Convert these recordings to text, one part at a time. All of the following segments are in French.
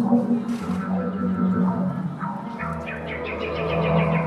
Thank you.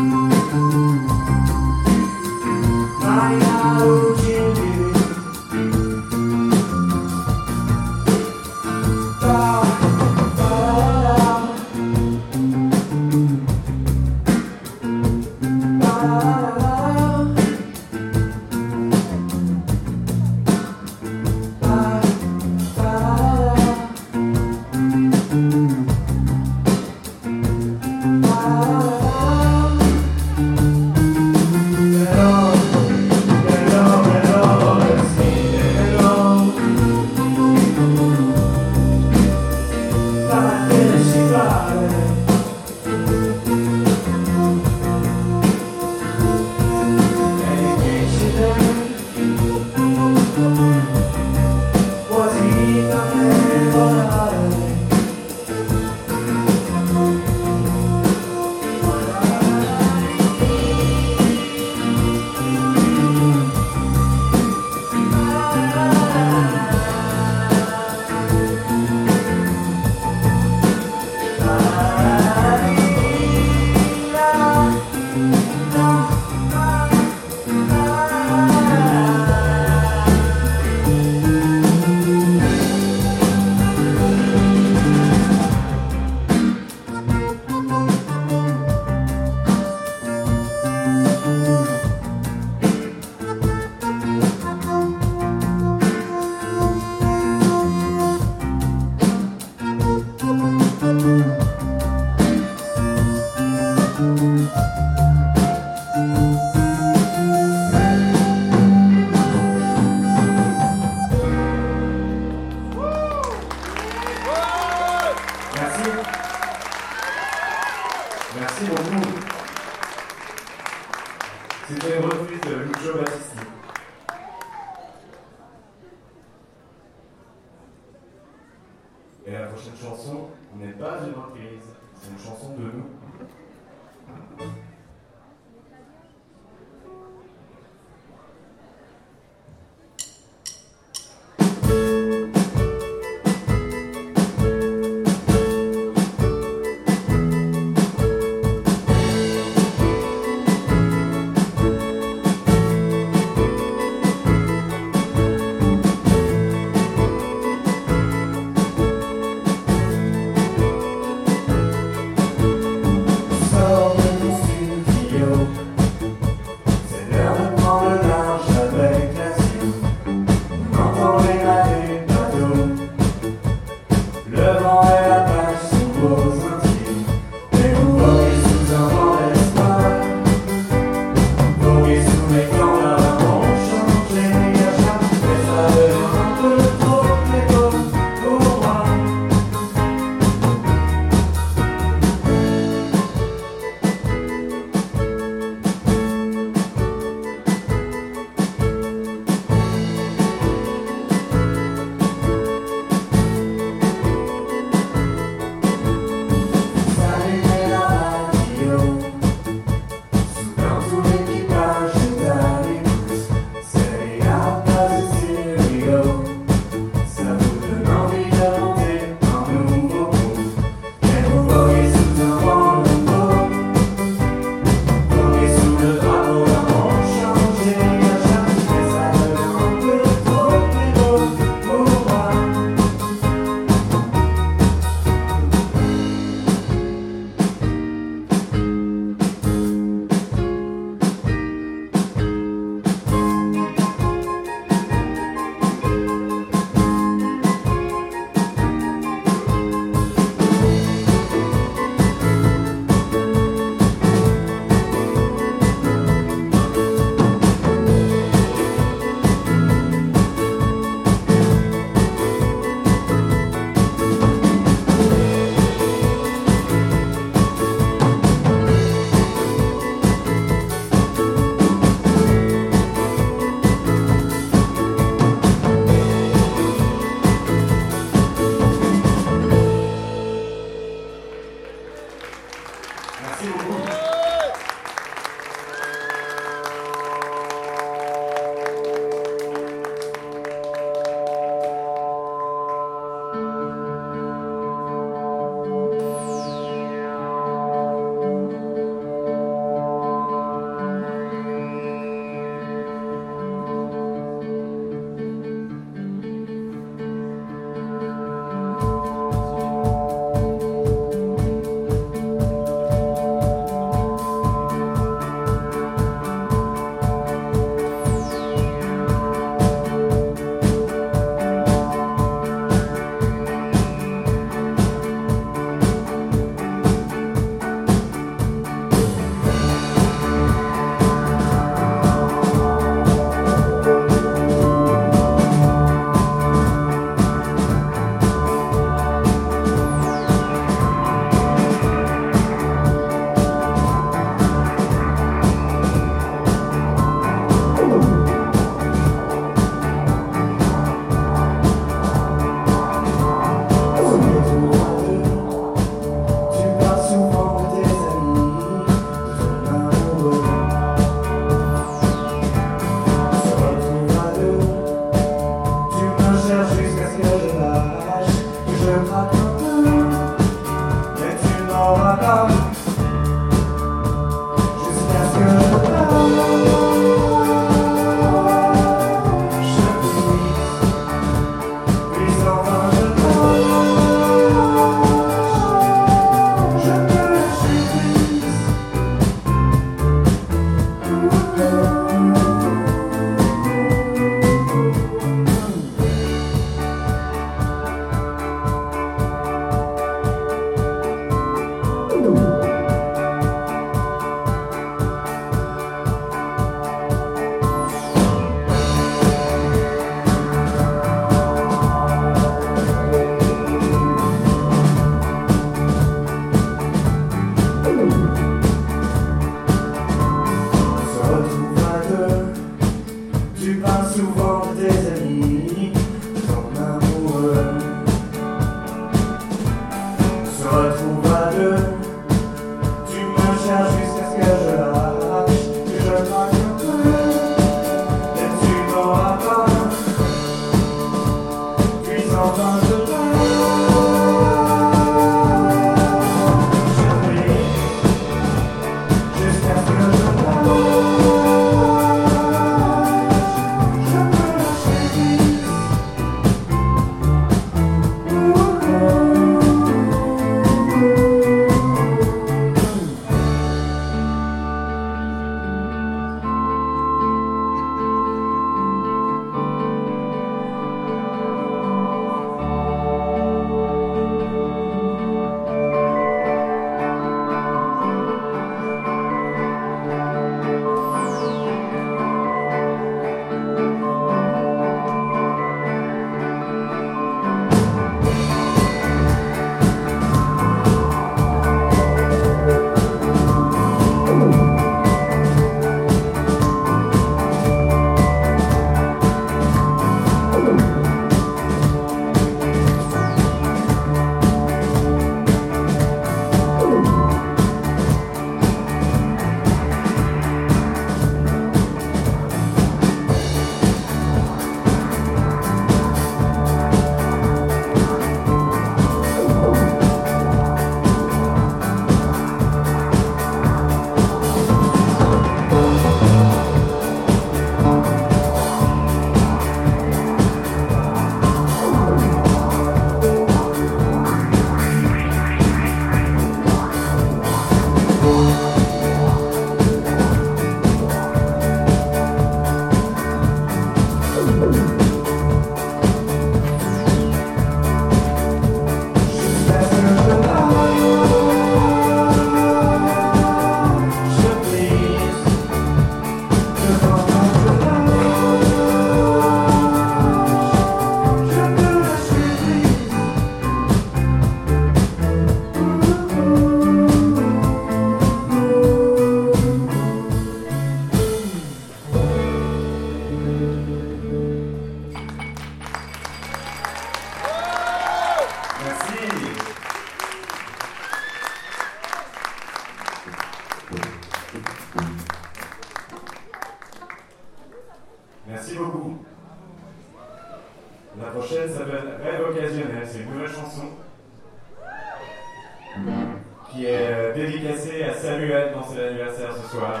Dédicacée à Samuel dans son anniversaire ce soir.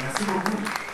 Merci beaucoup.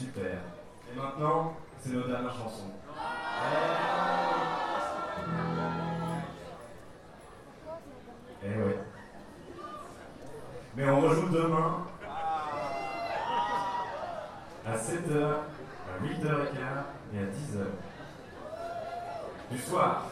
Super. Et maintenant, c'est nos dernières chansons. Eh ouais. Mais on rejoue demain à 7h, à 8h15 et à 10h du soir.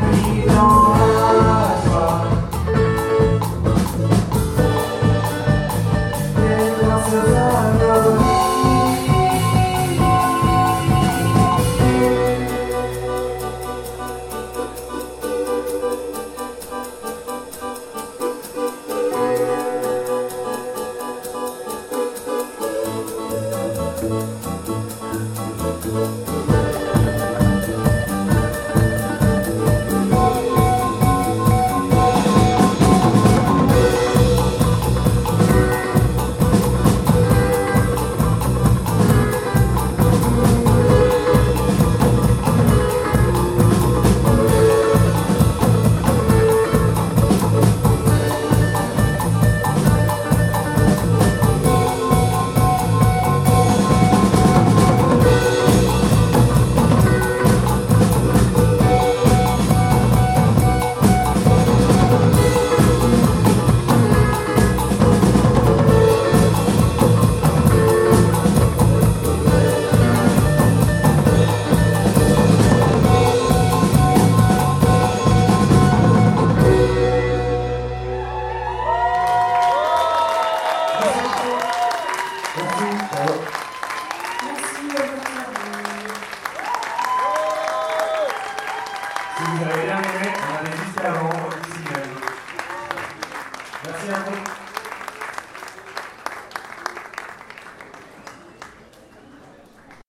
happy long.